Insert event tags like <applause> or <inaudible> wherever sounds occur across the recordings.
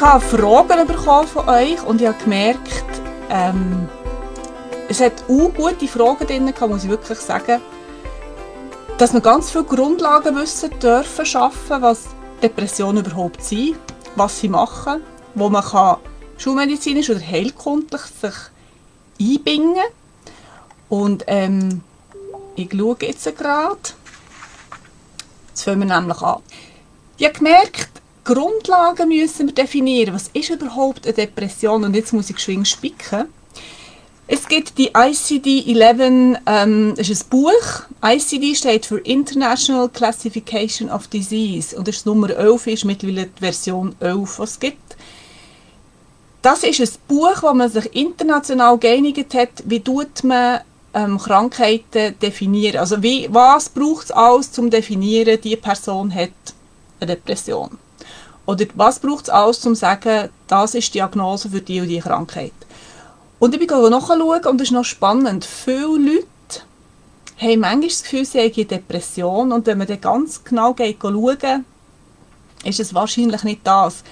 Ich habe Fragen bekommen von euch und ich habe gemerkt, ähm, es hat auch gute Fragen drin, muss ich wirklich sagen, dass wir ganz viele Grundlagenwissen dürfen schaffen, was Depressionen überhaupt sind, was sie machen, wo man kann schulmedizinisch oder heilkundlich sich einbinden und ähm, ich schaue jetzt gerade. Jetzt fangen wir nämlich an. Ich habe gemerkt, Grundlagen müssen wir definieren. Was ist überhaupt eine Depression? Und jetzt muss ich geschwind spicken. Es gibt die ICD-11, ähm, das ist ein Buch. ICD steht für International Classification of Disease und das ist Nummer 11, ist mittlerweile die Version 11, was es gibt. Das ist ein Buch, wo man sich international geeinigt hat, wie tut man ähm, Krankheiten definieren. Also wie, was braucht es alles, um zu definieren, die Person hat eine Depression. Oder was braucht es alles, um zu sagen, das ist die Diagnose für die und die Krankheit. Und ich bin nachschauen und das ist noch spannend. Viele Leute haben manchmal das Gefühl, sie haben eine Depression und wenn man dann ganz genau geht schauen, ist es wahrscheinlich nicht das.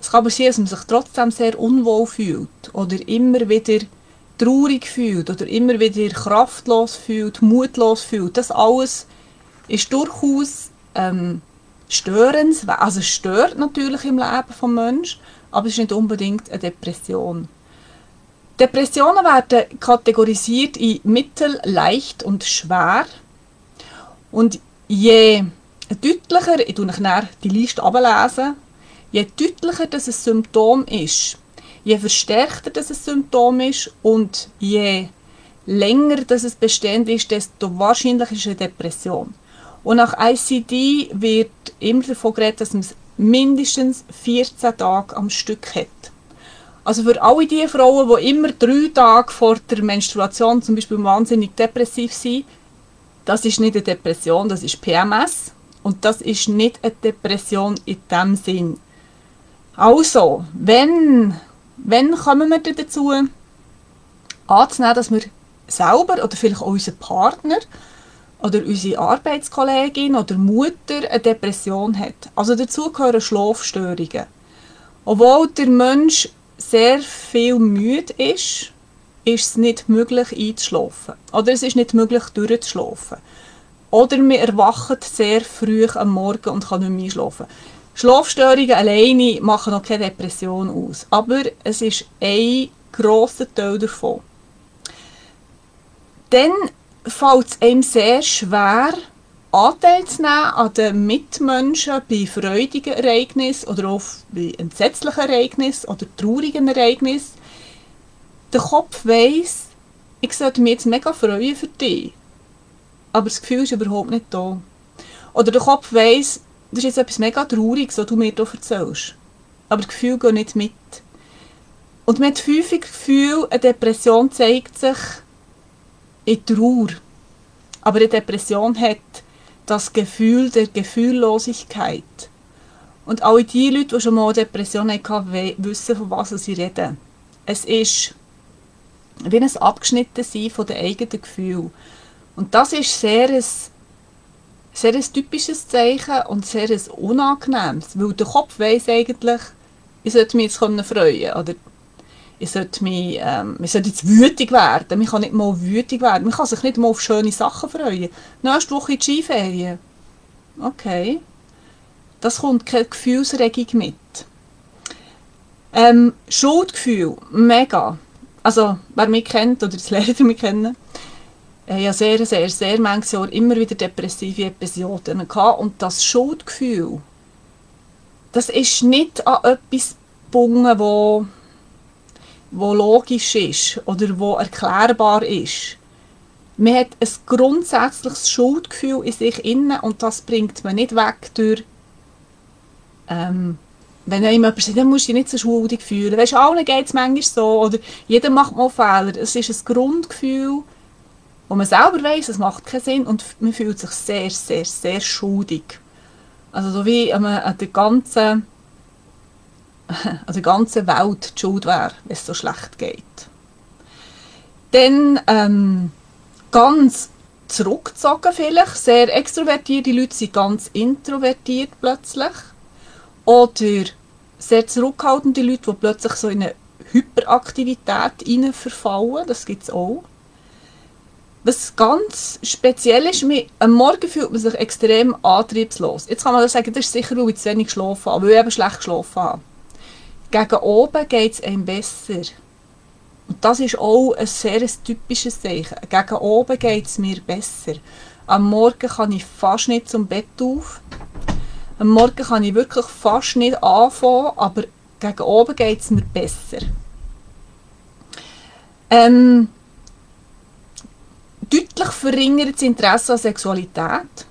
Es kann aber sein, dass man sich trotzdem sehr unwohl fühlt oder immer wieder traurig fühlt oder immer wieder kraftlos fühlt, mutlos fühlt. Das alles ist durchaus ähm, störend, also stört natürlich im Leben des Menschen, aber es ist nicht unbedingt eine Depression. Depressionen werden kategorisiert in mittel, leicht und schwer. Und je deutlicher, ich nachher die Liste ablesen, je deutlicher das ein Symptom ist, je verstärkter das ein Symptom ist und je länger das es bestehend ist, desto wahrscheinlicher ist eine Depression. Und nach ICD wird immer davon geredet, dass man es mindestens 14 Tage am Stück hat. Also für alle die Frauen, die immer drei Tage vor der Menstruation zum Beispiel wahnsinnig depressiv sind, das ist nicht eine Depression, das ist PMS. Und das ist nicht eine Depression in dem Sinn. Also, wenn, wenn kommen wir dazu, anzunehmen, dass wir selber oder vielleicht auch unser Partner oder unsere Arbeitskollegin oder Mutter eine Depression hat. Also dazu gehören Schlafstörungen. Obwohl der Mensch sehr viel müde ist, ist es nicht möglich einzuschlafen. Oder es ist nicht möglich durchzuschlafen. Oder wir erwachen sehr früh am Morgen und können nicht mehr einschlafen. Schlafstörungen alleine machen noch keine Depression aus. Aber es ist ein grosser Teil davon. Dann fällt es einem sehr schwer, Anteil zu nehmen an den Mitmenschen bei freudigen Ereignissen oder auch bei entsetzlichen Ereignissen oder traurigen Ereignissen. Der Kopf weiss, ich sollte mich jetzt mega freuen für dich. Aber das Gefühl ist überhaupt nicht da. Oder der Kopf weiss, das ist jetzt etwas mega Trauriges, was du mir hier erzählst. Aber das Gefühl geht nicht mit. Und man hat häufig Gefühl, eine Depression zeigt sich in Trauer. Aber eine Depression hat das Gefühl der Gefühllosigkeit. Und alle die Leute, die schon mal eine Depression hatten, wissen, von was sie reden. Es ist wie ein Abgeschnittensein von den eigenen Gefühlen. Und das ist sehr ein, sehr ein typisches Zeichen und sehr ein unangenehmes, weil der Kopf weiß eigentlich, ich sollte mich jetzt freuen können oder ich sollte, mich, ähm, ich sollte jetzt wütig werden. Man kann nicht mal wütig werden. Man kann sich nicht mal auf schöne Sachen freuen. Nächste Woche in die Skiferien. Okay. Das kommt keine Gefühlsregung mit. Ähm, Schuldgefühl, mega. Also, wer mich kennt oder das Lehrer mich kennen, äh, ja sehr, sehr, sehr manches Jahr immer wieder depressive Episoden gehabt. Und das Schuldgefühl, das ist nicht an etwas gebunden, wo wo logisch ist oder wo erklärbar ist. Man hat ein grundsätzliches Schuldgefühl in sich inne und das bringt man nicht weg durch ähm, wenn jemand sagt, dann musst du dich nicht so schuldig fühlen. Weißt, allen geht es manchmal so oder jeder macht mal Fehler. Es ist ein Grundgefühl, wo man selber weiß, es macht keinen Sinn und man fühlt sich sehr, sehr, sehr schuldig. Also so wie an der ganzen <laughs> also die ganze Welt die schuld wäre, wenn es so schlecht geht. Dann ähm, ganz zurückgezogen vielleicht, sehr extrovertierte Leute sind ganz introvertiert plötzlich. Oder sehr zurückhaltende Leute, die plötzlich so in eine Hyperaktivität verfallen. Das gibt es auch. Was ganz speziell ist, am Morgen fühlt man sich extrem antriebslos. Jetzt kann man sagen, das ist sicher, weil ich zu wenig geschlafen habe, weil ich eben schlecht geschlafen habe. Gegen oben geht es einem besser. Und das ist auch ein sehr typisches Zeichen. Gegen oben geht es mir besser. Am Morgen kann ich fast nicht zum Bett auf. Am Morgen kann ich wirklich fast nicht anfangen, aber gegen oben geht es mir besser. Ähm, deutlich verringert das Interesse an Sexualität.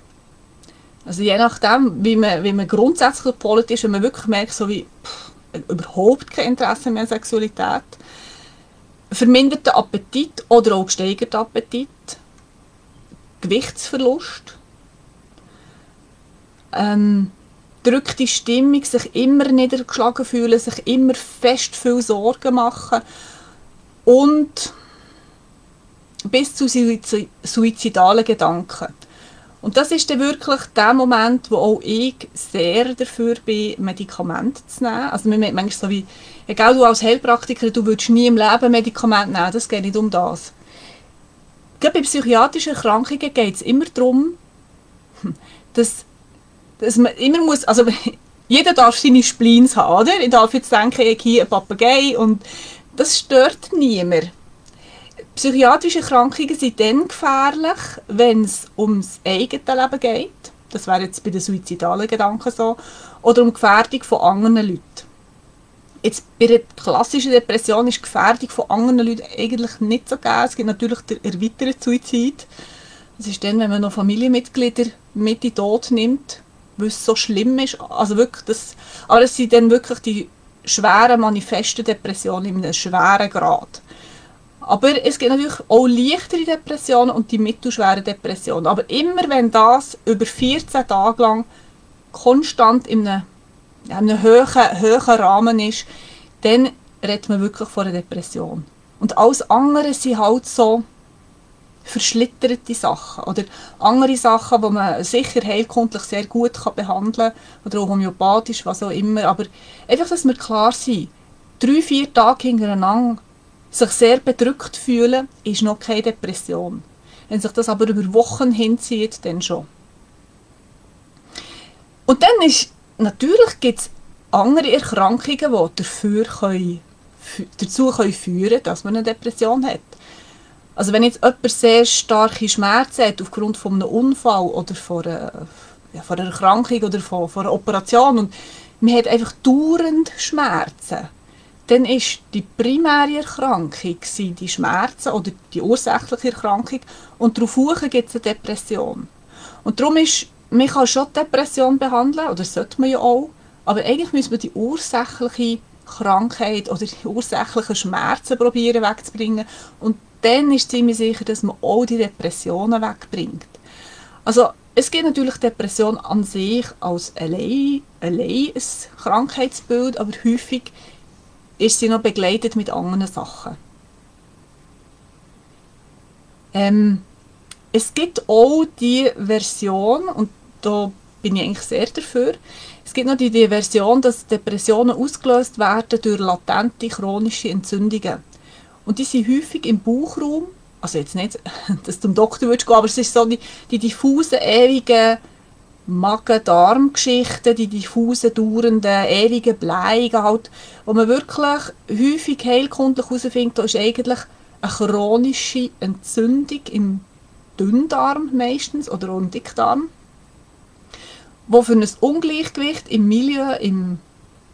Also je nachdem, wie man, wie man grundsätzlich gepolt ist, wenn man wirklich merkt, so wie pff, überhaupt kein Interesse mehr an Sexualität, verminderter Appetit oder auch gesteigerter Appetit, Gewichtsverlust, ähm, drückte Stimmung, sich immer niedergeschlagen fühlen, sich immer fest viel Sorgen machen. Und bis zu suizidalen Gedanken. Und das ist dann wirklich der Moment, wo auch ich sehr dafür bin, Medikamente zu nehmen. Also man merkt manchmal so wie, egal du als Heilpraktiker, du würdest nie im Leben Medikamente nehmen, das geht nicht um das. Gerade bei psychiatrischen Erkrankungen geht es immer darum, <laughs> dass, dass man immer muss, also <laughs> jeder darf seine Spleens haben, oder? Ich darf jetzt denken, ich habe einen Papagei und das stört niemand. Psychiatrische Erkrankungen sind dann gefährlich, wenn es ums eigene Leben geht. Das wäre jetzt bei den suizidalen Gedanken so. Oder um Gefährdung von anderen Leuten. Jetzt bei der klassischen Depression ist die Gefährdung von anderen Leuten eigentlich nicht so gegeben. Es gibt natürlich den erweiterten Suizid. Das ist dann, wenn man noch Familienmitglieder mit in den Tod nimmt, weil es so schlimm ist. Also wirklich das, aber es sind dann wirklich die schweren manifesten Depressionen in einem schweren Grad. Aber es gibt natürlich auch leichtere Depressionen und die mittelschweren Depressionen. Aber immer wenn das über 14 Tage lang konstant in einem, in einem hohen, hohen Rahmen ist, dann redet man wirklich von einer Depression. Und alles andere sind halt so verschlitterte Sachen oder andere Sachen, die man sicher heilkundlich sehr gut behandeln kann oder auch homöopathisch, was auch immer. Aber einfach, dass wir klar sind, drei, vier Tage hintereinander sich sehr bedrückt fühlen, ist noch keine Depression. Wenn sich das aber über Wochen hinzieht, dann schon. Und dann ist, natürlich gibt es andere Erkrankungen, die dafür können, dazu können führen dass man eine Depression hat. Also wenn jetzt jemand sehr starke Schmerzen hat aufgrund von einem Unfall oder von einer, ja, von einer Erkrankung oder von, von einer Operation und man hat einfach dauernd Schmerzen, dann ist die primäre Erkrankung die Schmerzen oder die ursächliche Erkrankung und darauf gibt es eine Depression. Und darum ist, man kann schon Depression behandeln, oder sollte man ja auch, aber eigentlich müssen wir die ursächliche Krankheit oder die ursächlichen Schmerzen probieren wegzubringen und dann ist ziemlich sicher, dass man auch die Depressionen wegbringt. Also es gibt natürlich Depression an sich als allein, allein ein Krankheitsbild, aber häufig ist sie noch begleitet mit anderen Sachen. Ähm, es gibt auch die Version, und da bin ich eigentlich sehr dafür, es gibt noch die, die Version, dass Depressionen ausgelöst werden durch latente chronische Entzündungen. Und die sind häufig im Bauchraum, also jetzt nicht, <laughs> dass du zum Doktor würdest gehen, aber es ist so die, die diffusen, ewigen Magen-Darm-Geschichten, die diffusen, dauernden, ewigen Bleigen, halt, wo man wirklich häufig heilkundlich herausfindet, da ist eigentlich eine chronische Entzündung im Dünndarm meistens oder auch im Dickdarm, wo für ein Ungleichgewicht im Milieu, im,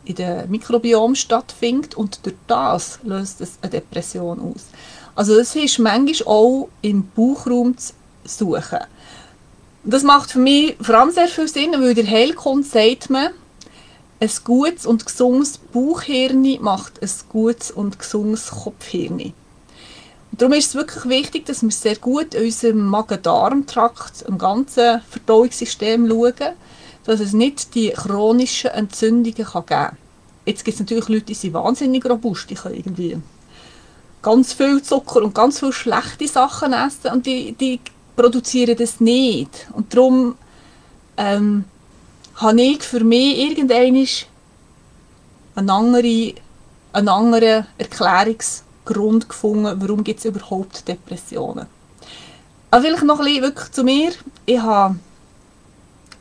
in dem Mikrobiom stattfindet und durch das löst es eine Depression aus. Also es ist manchmal auch im Bauchraum zu suchen. Das macht für mich vor allem sehr viel Sinn, weil der Heilkunde sagt man, ein gutes und gesundes Bauchhirn macht ein gutes und gesundes Kopfhirn. Darum ist es wirklich wichtig, dass wir sehr gut in unserem Magen-Darm-Trakt, im ganzen Verdauungssystem schauen, dass es nicht die chronischen Entzündungen geben kann. Jetzt gibt es natürlich Leute, die sind wahnsinnig robust, die können irgendwie ganz viel Zucker und ganz viele schlechte Sachen essen und die, die produzieren das nicht. Und darum ähm, habe ich für mich irgendwann einen anderen, einen anderen Erklärungsgrund gefunden, warum gibt es überhaupt Depressionen. Aber vielleicht noch ein bisschen wirklich zu mir. Ich habe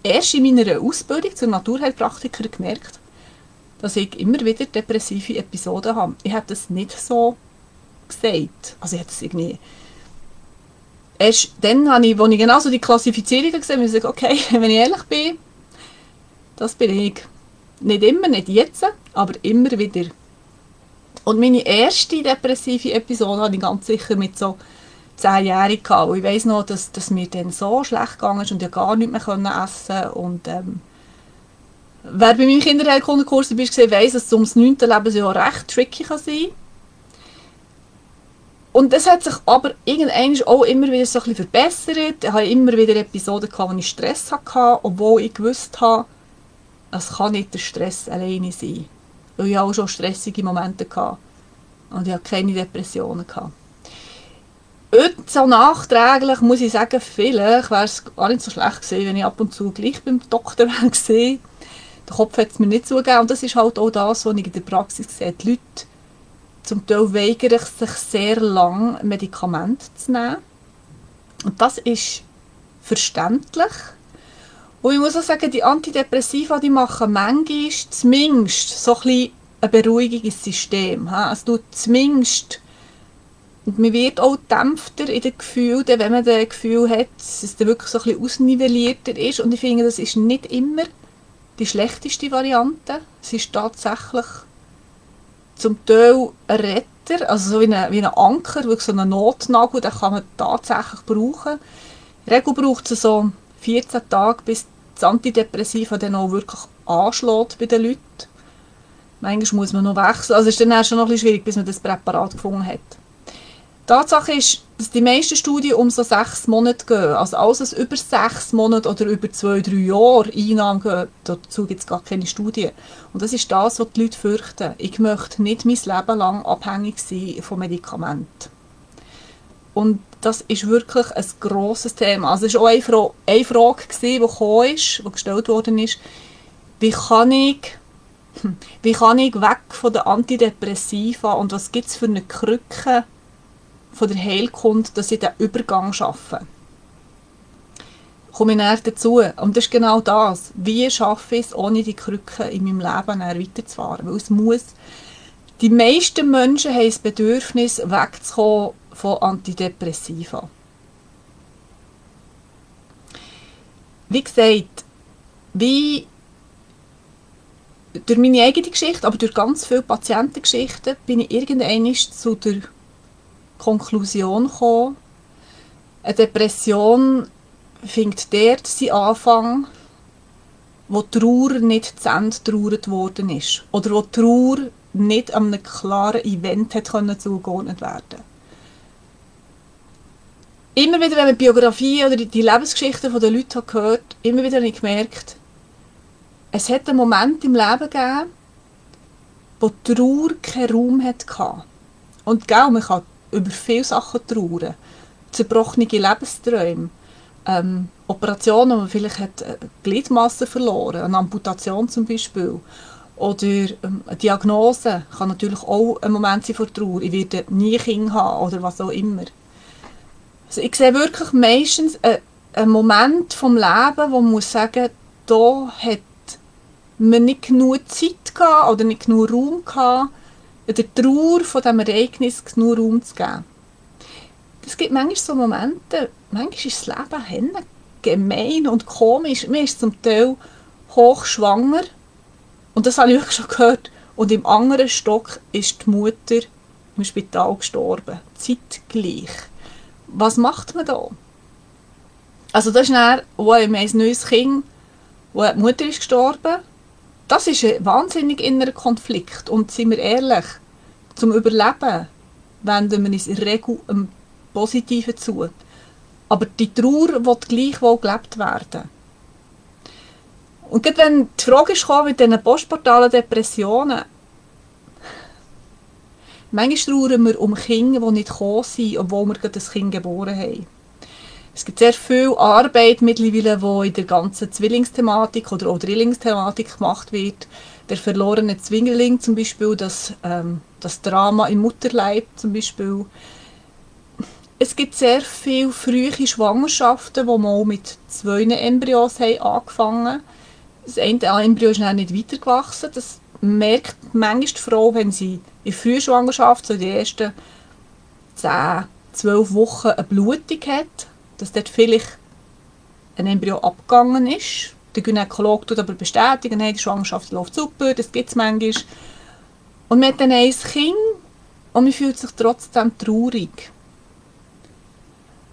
erst in meiner Ausbildung zur Naturheilpraktiker gemerkt, dass ich immer wieder depressive Episoden habe. Ich habe das nicht so gesagt. Also ich habe das irgendwie... Erst dann habe ich, als ich genau so die Klassifizierung gesehen habe, ich okay, <laughs> wenn ich ehrlich bin, das bin ich. Nicht immer, nicht jetzt, aber immer wieder. Und meine erste depressive Episode hatte ich ganz sicher mit so zehnjährig gehabt. ich weiß noch, dass, dass mir dann so schlecht gegangen ist und ich gar nicht mehr können essen und ähm, wer bei meinem Kinderheilkundenkurs dabei war, weiss, dass es ums 9. Lebensjahr recht tricky kann sein und das hat sich aber irgendwann auch immer wieder so ein bisschen verbessert. Ich hatte immer wieder Episoden, gehabt, wo ich Stress hatte, obwohl ich gewusst habe, es kann nicht der Stress alleine sein. Weil ich auch schon stressige Momente hatte. Und ich hatte keine Depressionen. Gehabt. Heute so nachträglich muss ich sagen, vielleicht wäre es gar nicht so schlecht gewesen, wenn ich ab und zu gleich beim Doktor <laughs> gesehen. Der Kopf hat es mir nicht zugegeben. Und das ist halt auch das, was ich in der Praxis sehe. Die Leute zum Teil weigern sich sehr lang Medikamente zu nehmen. Und das ist verständlich. Und ich muss auch sagen, die Antidepressiva die machen manchmal zumindest so ein, bisschen ein beruhigendes System. Es tut zumindest und man wird auch dämpfter in den Gefühlen, wenn man das Gefühl hat, dass es wirklich so ein bisschen ausnivellierter ist. Und ich finde, das ist nicht immer die schlechteste Variante. Es ist tatsächlich zum Teil ein Retter, also so wie ein, wie ein Anker, wirklich so ein Notnagel, den kann man tatsächlich brauchen. In der Regel braucht es so 14 Tage, bis das Antidepressiva dann auch wirklich anschlägt bei den Leuten. Manchmal muss man noch wechseln, also ist dann schon noch ein bisschen schwierig, bis man das Präparat gefunden hat. Tatsache ist, dass die meisten Studien um so sechs Monate gehen. Also alles, was über sechs Monate oder über zwei, drei Jahre Einnahmen geht, dazu gibt es gar keine Studien. Und das ist das, was die Leute fürchten. Ich möchte nicht mein Leben lang abhängig sein von Medikamenten. Und das ist wirklich ein grosses Thema. Also es war auch eine, Fra eine Frage, die, gekommen ist, die gestellt worden ist, wie kann ich wie kann ich weg von den Antidepressiva und was gibt es für eine Krücke von der Heilkunde, dass ich den Übergang schaffe. Komme ich näher dazu. Und das ist genau das. Wie schaffe ich es, ohne die Krücke in meinem Leben weiterzufahren? Weil es muss, die meisten Menschen haben das Bedürfnis, wegzukommen von Antidepressiva. Wie gesagt, wie durch meine eigene Geschichte, aber durch ganz viele Patientengeschichten bin ich irgendwann zu der Konklusion gekommen, eine Depression findet dort seinen Anfang, wo die Trauer nicht zu Ende getrauert worden ist. Oder wo die Trauer nicht an einem klaren Event hat können zugeordnet werden Immer wieder, wenn man die Biografie oder die Lebensgeschichten der Leute gehört immer wieder habe ich gemerkt, es hat einen Moment im Leben gegeben, wo die Trauer keinen Raum hatte. Und gell, man kann über viele Sachen trauern. Zerbrochene Lebensträume, ähm, Operationen, wo man vielleicht hat äh, Gliedmasse verloren, eine Amputation zum Beispiel. Oder ähm, eine Diagnose kann natürlich auch ein Moment sein von Trauer. Ich werde nie Kinder haben oder was auch immer. Also ich sehe wirklich meistens äh, einen Moment vom Leben, wo man muss sagen, da hat man nicht genug Zeit gehabt oder nicht genug Raum gehabt, der Trauer von diesem Ereignis genug Raum zu geben. Es gibt manchmal so Momente, manchmal ist das Leben gemein und komisch. Man ist zum Teil hochschwanger und das habe ich wirklich schon gehört. Und im anderen Stock ist die Mutter im Spital gestorben. Zeitgleich. Was macht man da? Also das ist dann, wo ein neues Kind, wo die Mutter ist gestorben das ist ein wahnsinnig innerer Konflikt. Und sind wir ehrlich, zum Überleben wenden wir uns in der Regel einem Positiven zu. Aber die Trauer wird gleichwohl gelebt werden. Und gerade wenn die Frage ist mit diesen postportalen Depressionen, manchmal trauern wir um Kinder, die nicht gekommen sind, obwohl wir gerade das Kind geboren haben. Es gibt sehr viel Arbeit mittlerweile, die in der ganzen Zwillingsthematik oder auch Drillingsthematik gemacht wird. der verlorene Zwingeling zum Beispiel, das, ähm, das Drama im Mutterleib zum Beispiel. Es gibt sehr viele frühe Schwangerschaften, wo man mit zwei Embryos angefangen haben. Das eine Embryo ist nicht weitergewachsen. Das merkt manchmal die Frau, wenn sie in Frühschwangerschaft, so die ersten 10, 12 Wochen eine Blutung hat, dass dort vielleicht ein Embryo abgegangen ist der Gynäkologe tut aber bestätigen, hey, die Schwangerschaft läuft super, das gibt es manchmal. Und man hat dann ein Kind und man fühlt sich trotzdem traurig.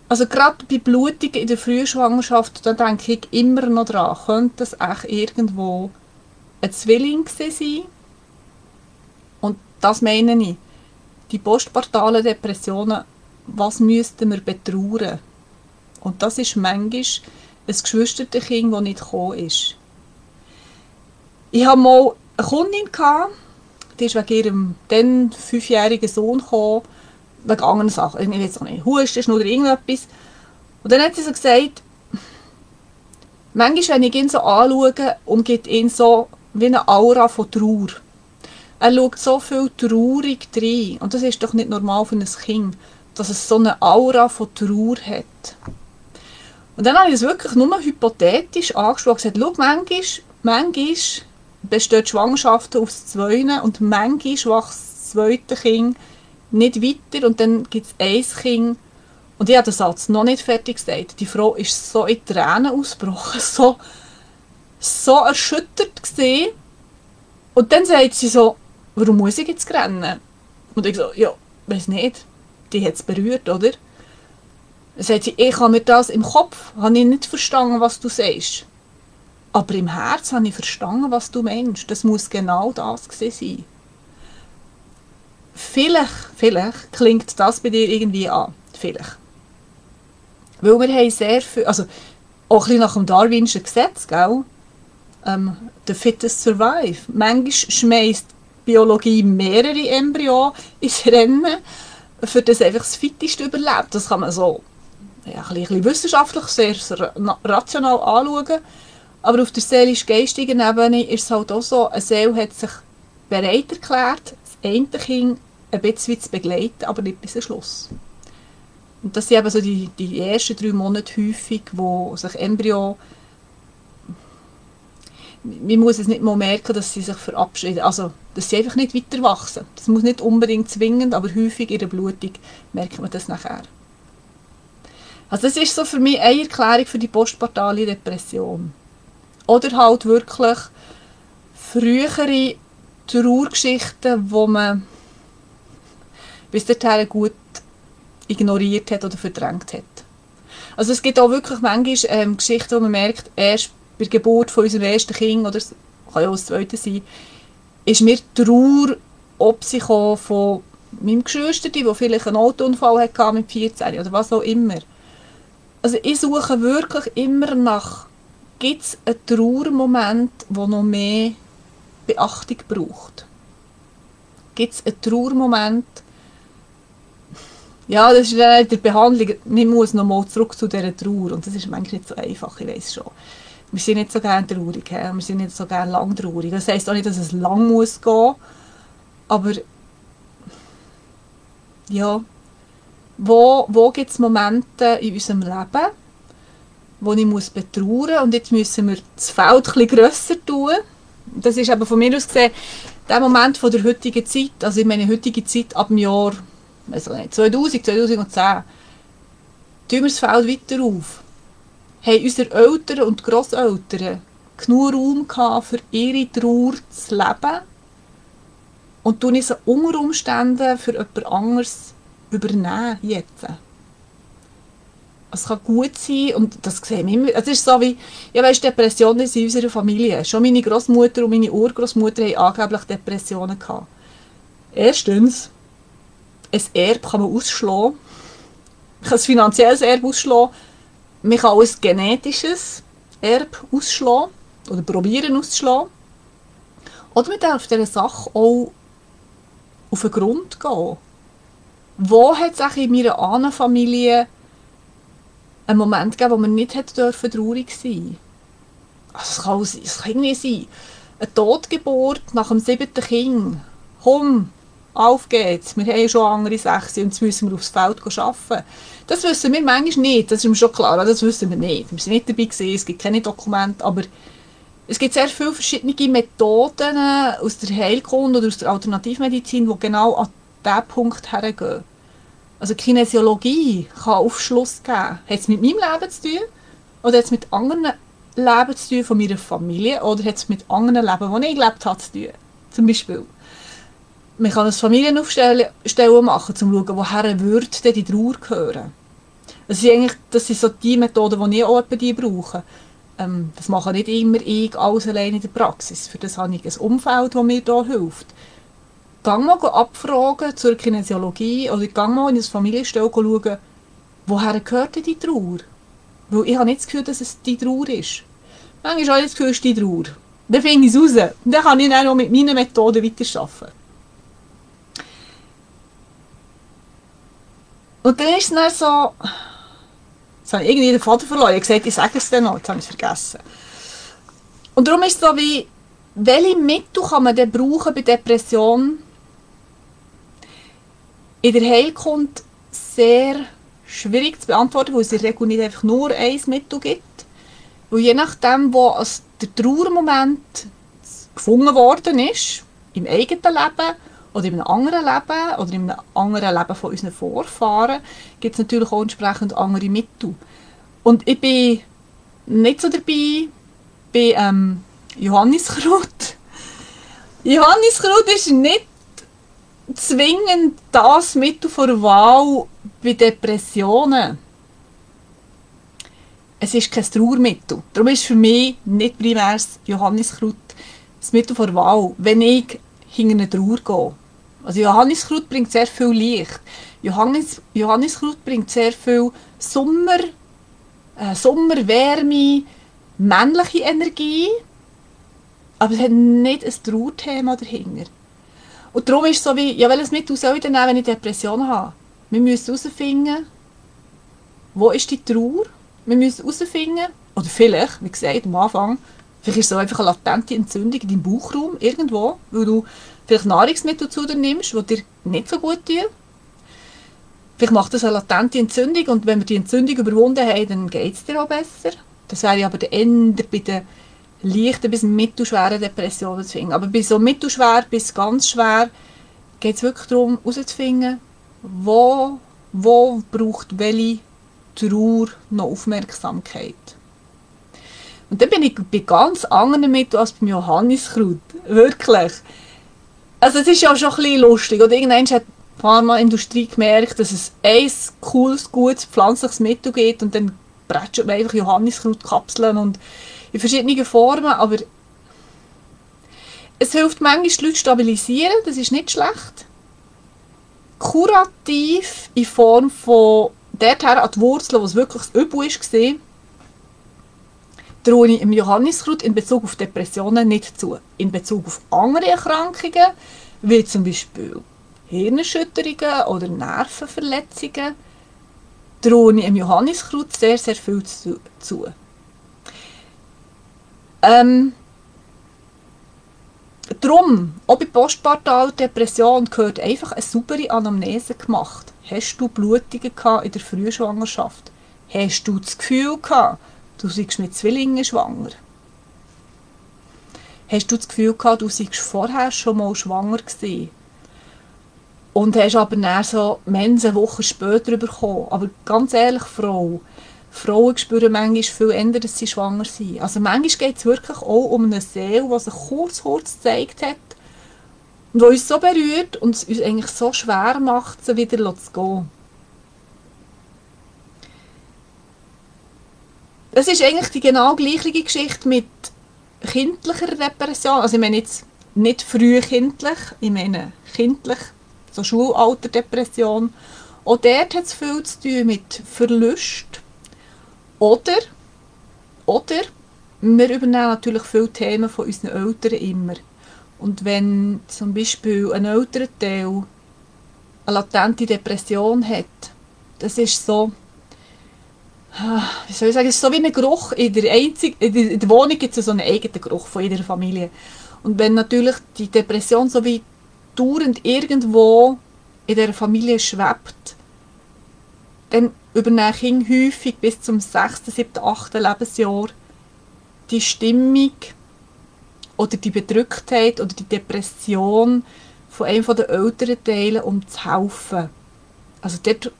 Also gerade bei Blutungen in der Frühschwangerschaft, da denke ich immer noch dran, könnte das echt irgendwo ein Zwilling sein? Und das meine ich. Die postpartalen Depressionen, was müssten wir betrauern? Und das ist manchmal ein Geschwisterkind, das nicht gekommen ist. Ich hatte mal eine Kundin, die ist wegen ihrem dann fünfjährigen Sohn gekommen, wegen anderen Sachen. Ich weiß auch nicht, Husten oder irgendetwas. Und dann hat sie so gesagt, manchmal, wenn ich ihn so anschaue, umgeht ihn so wie eine Aura von Trauer. Er schaut so viel traurig rein. Und das ist doch nicht normal für ein Kind, dass es so eine Aura von Trauer hat. Und dann habe ich es wirklich nur hypothetisch angeschaut und gesagt, schau, manchmal, manchmal besteht Schwangerschaften aus zwei und manchmal wächst das zweite Kind nicht weiter und dann gibt es ein Kind und ich habe den Satz noch nicht fertig gesagt. Die Frau ist so in Tränen ausgebrochen, <laughs> so, so erschüttert gesehen. Und dann sagt sie so, warum muss ich jetzt rennen? Und ich so, ja, weiß nicht. Die hat es berührt, oder? Dann sagt sie, ich habe mir das im Kopf habe ich nicht verstanden, was du sagst. Aber im Herz habe ich verstanden, was du meinst. Das muss genau das sein. Vielleicht, vielleicht klingt das bei dir irgendwie an. Vielleicht. Weil wir haben sehr viel, also auch ein bisschen nach dem Darwinschen Gesetz, gell? Ähm, the fittest survive. Manchmal schmeißt Biologie mehrere Embryonen ins Rennen, für das einfach das Fitteste überlebt. Das kann man so ja, ein bisschen wissenschaftlich, sehr, rational anschauen. Aber auf der seelisch-geistigen Ebene ist es halt auch so, eine Seele hat sich bereit erklärt, das eine Kind ein bisschen zu begleiten, aber nicht bis zum Schluss. Und das sind eben so die, die ersten drei Monate häufig, wo sich Embryo man muss es nicht mal merken, dass sie sich verabschieden. Also, dass sie einfach nicht weiter wachsen. Das muss nicht unbedingt zwingend, aber häufig in der Blutung merkt man das nachher. Also das ist so für mich eine Erklärung für die postpartale Depression. Oder halt wirklich frühere Trauergeschichten, wo man bis dahin gut ignoriert hat oder verdrängt hat. Also es gibt auch wirklich manchmal ähm, Geschichten, wo man merkt, erst bei der Geburt von unserem ersten Kind, oder es kann ja auch das zweite sein, ist mir Trauer ob sie von meinem Geschwister, der vielleicht einen Autounfall hatte mit 14 oder was auch immer. Also ich suche wirklich immer nach, gibt es einen Trauermoment, der noch mehr Beachtung braucht? Gibt es einen Trauermoment, ja, das ist in der Behandlung, man muss noch mal zurück zu dieser Trauer und das ist manchmal nicht so einfach, ich weiß schon. Wir sind nicht so gerne traurig, he? wir sind nicht so gerne lang traurig. Das heisst auch nicht, dass es lang muss gehen, aber ja, wo, wo gibt es Momente in unserem Leben, wo ich muss betrauern muss und jetzt müssen wir das Feld etwas grösser tun. Das ist aber von mir aus gesehen der Moment von der heutigen Zeit, also in meiner heutigen Zeit ab dem Jahr also nicht, 2000, 2010, tun wir das Feld weiter auf. Haben unsere Eltern und Grosseltern genug Raum gehabt, für ihre Trauer zu leben? Und tun sie unter Umständen für jemand anderes übernehmen jetzt. Es kann gut sein und das sehen wir immer. Es ist so wie, ja weißt, Depressionen sind in unserer Familie. Schon meine Großmutter und meine Urgroßmutter haben angeblich Depressionen gehabt. Erstens, ein Erb kann man ausschlagen. Man kann ein finanzielles Erb ausschlagen. Man kann auch ein genetisches Erb ausschlagen oder probieren auszuschlagen. Oder man darf dieser Sache auch auf den Grund gehen wo hat es in meiner Ahnenfamilie einen Moment gegeben, wo man nicht dürfen traurig sein also es kann, es kann irgendwie sein, eine Totgeburt nach dem siebten Kind. Komm, auf geht's. Wir haben schon andere sechs und jetzt müssen wir aufs Feld arbeiten. Das wissen wir manchmal nicht, das ist mir schon klar, das wissen wir nicht. Wir sind nicht dabei gewesen, es gibt keine Dokumente, aber es gibt sehr viele verschiedene Methoden aus der Heilkunde oder aus der Alternativmedizin, die genau an diesen Punkt hergehen. Also Kinesiologie kann Aufschluss geben. Hat es mit meinem Leben zu tun? Oder hat es mit anderen Leben zu tun von meiner Familie? Oder hat es mit anderen Leben, die ich gelebt habe, zu tun? Zum Beispiel. Man kann ein Familienaufstellen machen, um zu schauen, woher würde die Trauer gehören. Das sind, eigentlich, das sind so die Methoden, die ich auch dir brauche. Ähm, das mache nicht immer ich alles allein in der Praxis. Für das habe ich ein Umfeld, das mir hier hilft gang mal abfragen zur Kinesiologie oder gang mal in ein Familienstell schauen, woher gehört die Trauer? Weil ich habe nicht das Gefühl, dass es die Trauer ist. Manchmal habe ich das Gefühl, es ist die Trauer. Dann finde ich es raus. Dann kann ich dann auch mit meinen Methoden weiterarbeiten. Und dann ist es dann so, jetzt habe ich irgendwie den Vater verloren. Ich habe gesagt, ich sage es dann noch, jetzt habe ich es vergessen. Und darum ist es so wie, welche Mittel kann man denn brauchen bei Depressionen, in der Heilkunde sehr schwierig zu beantworten, weil es in der Regel nicht einfach nur ein Mittel gibt. Weil je nachdem, wo der Trauermoment gefunden worden ist, im eigenen Leben oder in einem anderen Leben oder in einem anderen Leben von unseren Vorfahren, gibt es natürlich auch entsprechend andere Mittel. Und ich bin nicht so dabei bei ähm, Johanniskraut. <laughs> Johanniskraut ist nicht zwingend das Mittel vor Wahl bei Depressionen. Es ist kein Trauermittel. Darum ist für mich nicht primär das Johanniskraut das Mittel vor Wahl, wenn ich hinter eine Trauer gehe. Also Johanniskraut bringt sehr viel Licht. Johannis, Johanniskraut bringt sehr viel Sommer, äh, Sommerwärme, männliche Energie, aber es hat nicht ein Trauerthema dahinter. Und darum ist es so wie, ja, welches Mittel soll ich denn nehmen, wenn ich Depressionen habe? Wir müssen herausfinden, wo ist die Trauer? Wir müssen herausfinden, oder vielleicht, wie gesagt, am Anfang, vielleicht ist es so einfach eine latente Entzündung in deinem Bauchraum irgendwo, weil du vielleicht Nahrungsmittel zu dir nimmst, die dir nicht so gut tun. Vielleicht macht das eine latente Entzündung und wenn wir die Entzündung überwunden haben, dann geht es dir auch besser. Das wäre aber der Ende bei den leichten bis mittelschweren Depressionen zu finden. Aber bei so mittelschwer bis ganz schwer geht es wirklich darum, herauszufinden, wo, wo braucht welche Trauer noch Aufmerksamkeit. Und dann bin ich bei ganz anderen Mitteln als beim Johanniskraut. Wirklich. Also es ist ja schon ein bisschen lustig. Oder irgendwann hat die Pharmaindustrie gemerkt, dass es ein cooles, gutes pflanzliches Mittel gibt und dann bretscht man einfach Johanniskrautkapseln und in verschiedenen Formen, aber es hilft manchmal, Leute stabilisieren, das ist nicht schlecht. Kurativ in Form von dorthin an die Wurzeln, wo es wirklich das Übel war, traue ich im Johanniskraut in Bezug auf Depressionen nicht zu. In Bezug auf andere Erkrankungen, wie zum Beispiel Hirnerschütterungen oder Nervenverletzungen, traue ich im Johanniskraut sehr, sehr viel zu. Ähm, Drum, auch bei Postpartaldepression gehört einfach eine saubere Anamnese gemacht. Hast du Blutungen in der Frühschwangerschaft? Hast du das Gefühl gehabt, du seist mit Zwillingen schwanger? Hast du das Gefühl gehabt, du seist vorher schon mal schwanger gewesen? Und hast aber dann so Mensen Wochen später bekommen. Aber ganz ehrlich, Frau, Frauen spüren manchmal viel eher, dass sie schwanger sind. Also manchmal geht es wirklich auch um eine Seele, die sich kurz, kurz gezeigt hat und die uns so berührt und es uns eigentlich so schwer macht, sie wieder zu gehen. Es ist eigentlich die genau gleiche Geschichte mit kindlicher Depression. Also ich meine jetzt nicht früh kindlich, ich meine kindlich, so Schulalterdepression. Auch dort hat es viel zu tun mit Verlust oder, oder wir übernehmen natürlich viele Themen von unseren Eltern immer. Und wenn zum Beispiel ein älterer Teil eine latente Depression hat, das ist so, wie soll ich sagen, ist so wie ein Geruch. In der, einzig, in der Wohnung gibt es so einen eigenen Geruch von jeder Familie. Und wenn natürlich die Depression so wie dauernd irgendwo in der Familie schwebt, dann übernehmen Kinder häufig bis zum 6., 7., 8. Lebensjahr die Stimmung oder die Bedrücktheit oder die Depression von einem der älteren Teile, um zu helfen. Also dort,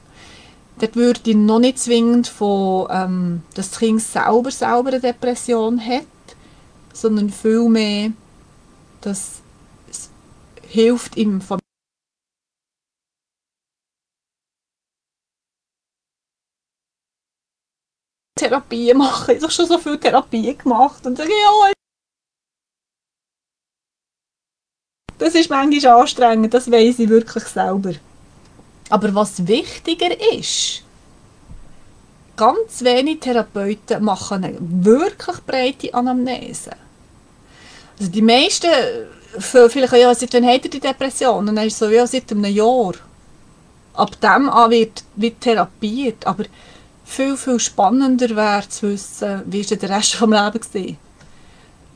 dort würde ich noch nicht zwingend von, ähm, dass das Kind selber, selber eine Depression hat, sondern vielmehr, dass es hilft im Familien Therapie machen. Ich habe schon so viel Therapie gemacht und sage, ja, das ist manchmal anstrengend, das weiß ich wirklich selber. Aber was wichtiger ist, ganz wenige Therapeuten machen eine wirklich breite Anamnese. Also die meisten, vielleicht ja, seit wann hat er die Depression? Und dann ist so, ja, seit einem Jahr. Ab dem an wird, wird therapiert, aber viel, viel spannender wäre zu wissen, wie war der Rest des Lebens war.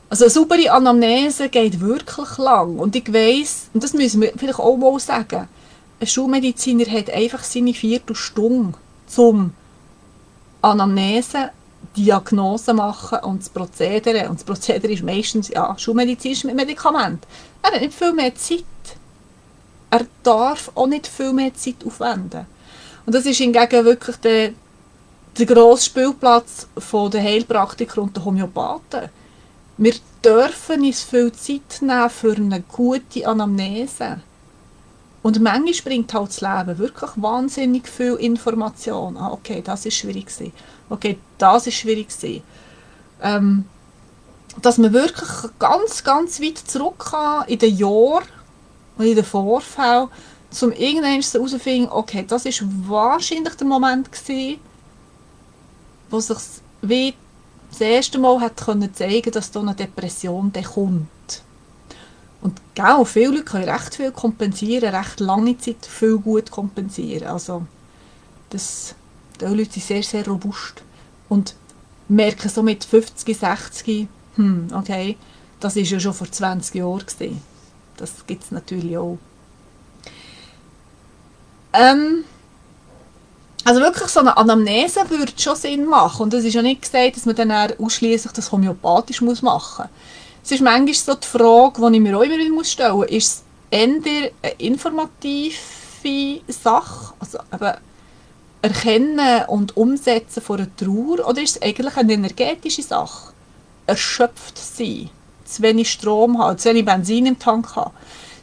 Also eine saubere Anamnese geht wirklich lang. Und ich weiss, und das müssen wir vielleicht auch mal sagen, ein Schulmediziner hat einfach seine Viertelstunde zum Anamnese, Diagnose machen und das Prozedere. Und das Prozedere ist meistens ja, schulmedizinisch mit Medikamenten. Er hat nicht viel mehr Zeit. Er darf auch nicht viel mehr Zeit aufwenden. Und das ist hingegen wirklich der, der grosse Spielplatz der Heilpraktiker und der Homöopathen wir dürfen uns viel Zeit nehmen für eine gute Anamnese. Und manchmal bringt halt das Leben wirklich wahnsinnig viel Information. Ah, okay, das ist schwierig. Okay, das ist schwierig. Ähm, dass man wirklich ganz, ganz weit zurück kann in den Jahren und in den Vorfällen, um irgendwann herauszufinden, okay, das ist wahrscheinlich der Moment gewesen, wo sich wie das erste Mal hat können zeigen dass da eine Depression kommt. Und genau, viele Leute können recht viel kompensieren, recht lange Zeit viel gut kompensieren. Also das, die Leute sind sehr, sehr robust und merken so mit 50, 60, hm, okay, das ist ja schon vor 20 Jahren gewesen. Das gibt es natürlich auch. Ähm, also wirklich so eine Anamnese würde schon Sinn machen. Und es ist ja nicht gesagt, dass man dann ausschließlich das homöopathisch machen muss. Es ist manchmal so die Frage, die ich mir auch immer wieder stellen muss, ist es eher eine informative Sache, also eben Erkennen und Umsetzen von einer Trauer, oder ist es eigentlich eine energetische Sache? Erschöpft sein, zu wenig Strom haben, zu wenig Benzin im Tank haben.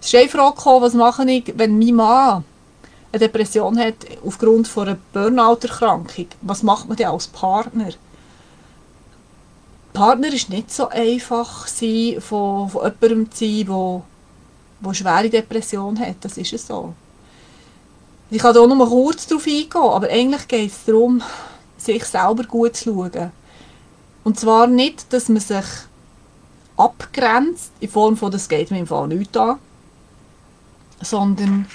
Es ist eine Frage gekommen, was mache ich, wenn mein Mann eine Depression hat aufgrund von einer Burnout-Erkrankung, was macht man denn als Partner? Partner ist nicht so einfach, von, von jemandem zu sein, der, der schwere Depression hat. Das ist es so. Ich kann hier nur kurz darauf eingehen, aber eigentlich geht es darum, sich selber gut zu schauen. Und zwar nicht, dass man sich abgrenzt, in Form von, das geht mir im Fall nicht an, sondern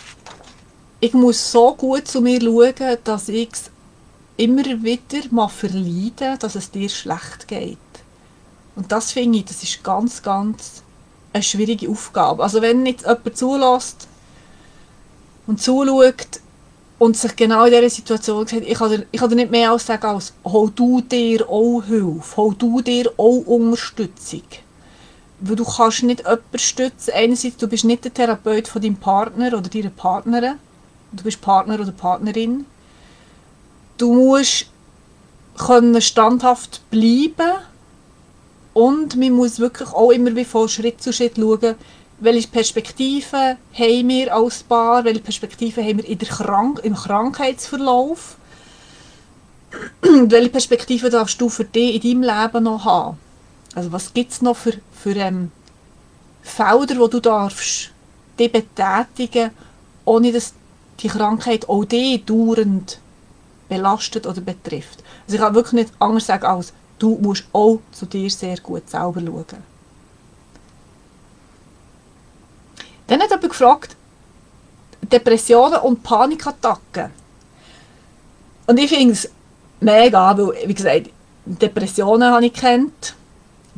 ich muss so gut zu mir schauen, dass ich es immer wieder mal verleiden, dass es dir schlecht geht. Und das finde ich, das ist ganz, ganz eine schwierige Aufgabe. Also wenn jetzt jemand zulässt und zuschaut und sich genau in dieser Situation sagt, ich kann ich kann dir nicht mehr als sagen, als hol du dir auch Hilfe, hol du dir auch Unterstützung. Weil du kannst nicht jemanden stützen. Einerseits, du bist nicht der Therapeut von deinem Partner oder deiner Partnerin du bist Partner oder Partnerin. Du musst können standhaft bleiben und man muss wirklich auch immer wie von Schritt zu Schritt schauen, welche Perspektiven haben wir als Paar, welche Perspektiven haben wir in der Krank im Krankheitsverlauf und welche Perspektiven darfst du für dich in deinem Leben noch haben. Also was gibt es noch für, für ähm, Felder, wo du darfst dich betätigen, ohne dass die Krankheit auch die dauernd belastet oder betrifft. Also ich kann wirklich nicht anders sagen als, du musst auch zu dir sehr gut selber schauen. Dann hat jemand gefragt, Depressionen und Panikattacken. Und ich finde es mega, weil, wie gesagt, Depressionen habe ich kennt,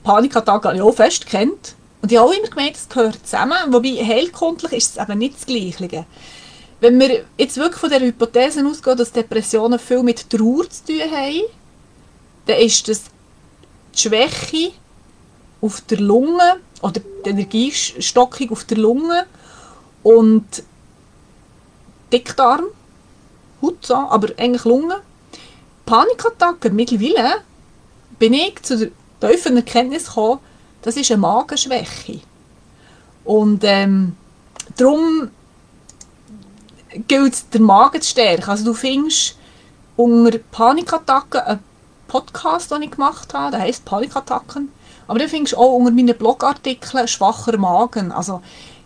Panikattacken habe ich auch fest kennt. Und ich habe auch immer gemeint, es gehört zusammen, wobei heilkundlich ist es eben nicht das Gleiche. Wenn wir jetzt wirklich von der Hypothese ausgehen, dass Depressionen viel mit Trauer zu tun haben, dann ist das die Schwäche auf der Lunge oder die Energiestockung auf der Lunge und Dickdarm, Haut, aber eigentlich Lunge. Panikattacken, mittlerweile bin ich zu der tiefen Erkenntnis gekommen, das ist eine Magenschwäche. Und ähm, darum gilt den Magen zu stärken. Also du findest unter Panikattacken einen Podcast, den ich gemacht habe, der heisst Panikattacken. Aber dann findest du auch unter meinen Blogartikeln schwacher Magen. Also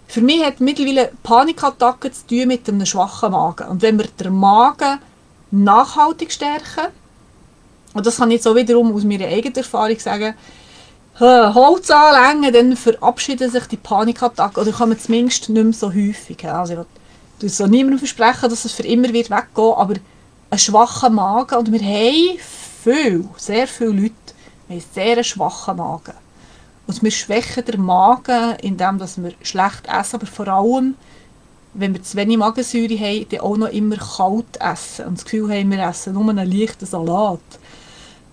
für mich hat mittlerweile Panikattacken zu tun mit einem schwachen Magen. Und wenn wir den Magen nachhaltig stärken, und das kann ich jetzt auch wiederum aus meiner eigenen Erfahrung sagen, Holz anlängen, dann verabschieden sich die Panikattacken oder kommen zumindest nicht mehr so häufig. Also ich so niemandem versprechen, dass es für immer wird weggehen, aber einen schwachen Magen und wir haben viel, sehr viele Leute, wir haben sehr schwachen Magen. Und wir schwächen den Magen, indem wir schlecht essen, aber vor allem, wenn wir zu wenig Magensäure haben, dann auch noch immer kalt essen und das Gefühl haben, wir essen nur einen leichten Salat.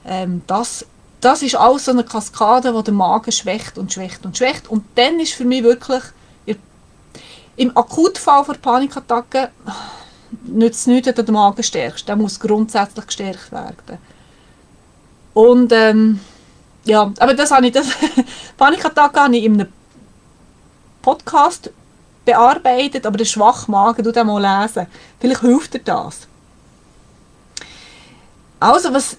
Ähm, das, das ist alles so eine Kaskade, die den Magen schwächt und schwächt und schwächt. Und dann ist für mich wirklich im Akutfall von Panikattacken nützt es nichts, du den Magen stärkst. Der muss grundsätzlich gestärkt werden. Und ähm, ja, aber das habe ich, das <laughs> Panikattacke habe ich in einem Podcast bearbeitet, aber der Schwachmagen, du den mal lesen. Vielleicht hilft dir das. Also, was,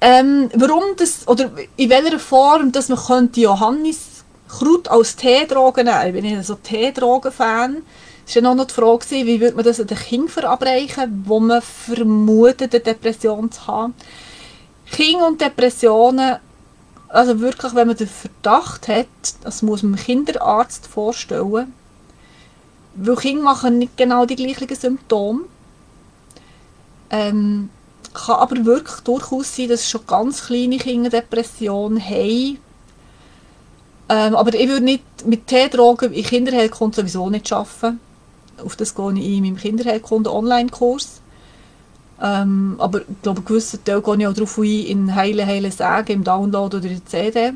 ähm, warum das, oder in welcher Form, dass man könnte Johannis Kraut als Teedroge nehmen. Ich bin nicht so Teedrogen-Fan. Es war ja noch die Frage, wie würde man das den Kindern verabreichen, wo man vermutet, eine Depression zu haben. Kinder und Depressionen, also wirklich, wenn man den Verdacht hat, das muss man dem Kinderarzt vorstellen, weil Kinder machen nicht genau die gleichen Symptome. Ähm, kann aber wirklich durchaus sein, dass schon ganz kleine Kinder Depressionen haben, ähm, aber ich würde nicht mit Teedrogen in Kinderheilkunde sowieso nicht arbeiten. Auf das gehe ich in meinem Kinderheilkunde Online-Kurs. Ähm, aber ich glaube, gewissen Teil gehe ich auch darauf ein, in Heile, Heile Sagen, im Download oder in der CD.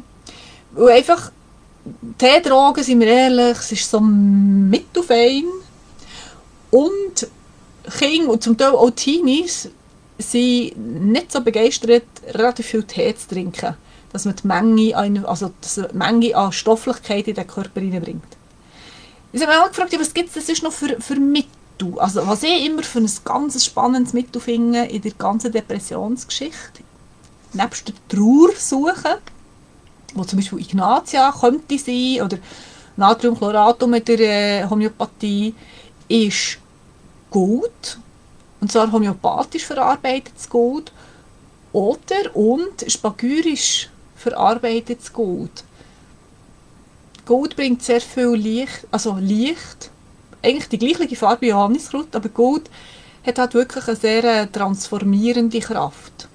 Weil einfach, Teedrogen, sind wir ehrlich, es ist so mittelfein. Und Kinder und zum Teil auch Teenies sind nicht so begeistert, relativ viel Tee zu trinken dass man die Menge an, also die Menge an Stofflichkeit in den Körper hineinbringt. Ich habe mich auch gefragt, was gibt es noch für, für Mittel? Also was ich immer für ein ganz spannendes Mittel finde in der ganzen Depressionsgeschichte, nebst der Trauersuche, wo zum Beispiel Ignatia könnte sein, oder Natriumchloratum mit der äh, Homöopathie, ist Gold. Und zwar homöopathisch verarbeitetes Gold. Oder und spagyrisch verarbeitetes Gold. Gold bringt sehr viel Licht, also Licht, eigentlich die gleiche Farbe wie Johanniskraut, aber Gold hat halt wirklich eine sehr äh, transformierende Kraft.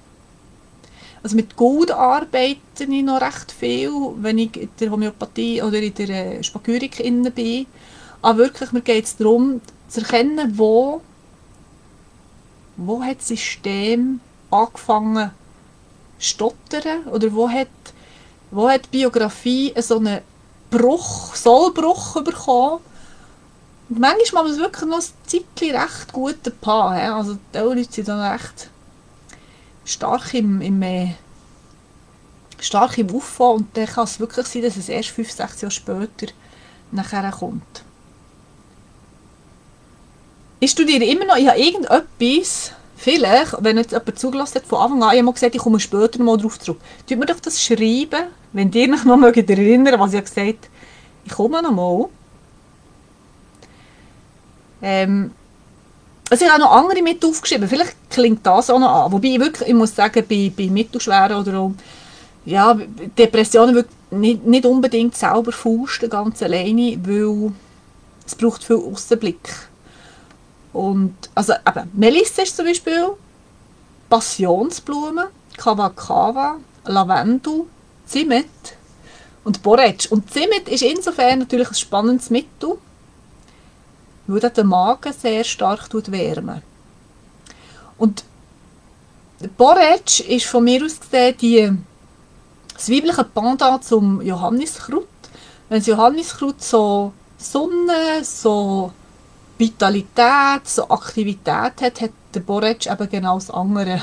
Also mit Gold arbeite ich noch recht viel, wenn ich in der Homöopathie oder in der äh, Spagyrik inne bin. Aber wirklich, mir geht es darum, zu erkennen, wo, wo hat das System angefangen stottern oder wo hat, wo hat die Biografie so einen Bruch, Sollbruch bekommen. Und manchmal muss es wirklich noch ein Zeitchen recht gute Paar. Also die Leute sind dann recht stark im, im, äh, stark im Aufbau und dann kann es wirklich sein, dass es erst 5, 6 Jahre später nachher kommt. Ich studiere immer noch, ich habe irgendetwas Vielleicht, wenn jetzt jemand zugelassen hat, von Anfang an, ich habe gesagt, ich komme später mal darauf zurück. Tut mir doch das schreiben, wenn ihr euch noch mal erinnern was ich gesagt habe, ich komme noch mal. Ähm, also ich habe noch andere mit aufgeschrieben, vielleicht klingt das auch noch an. Wobei ich wirklich, ich muss sagen, bei, bei mittelschweren oder auch, ja, Depressionen wirklich nicht, nicht unbedingt selber fausten, ganz alleine, weil es braucht viel Außenblick und, also eben, Melisse ist zum Beispiel Passionsblume, Kava Kava, Lavendel, Zimt und Borretsch. Und Zimt ist insofern natürlich ein spannendes Mittel, weil den Magen sehr stark wärmen Und Borretsch ist von mir aus gesehen die, das weibliche Pendant zum Johanniskraut. Wenn das Johanniskraut so Sonne, so Vitalität, so Aktivität hat, hat der Borretsch eben genau das andere.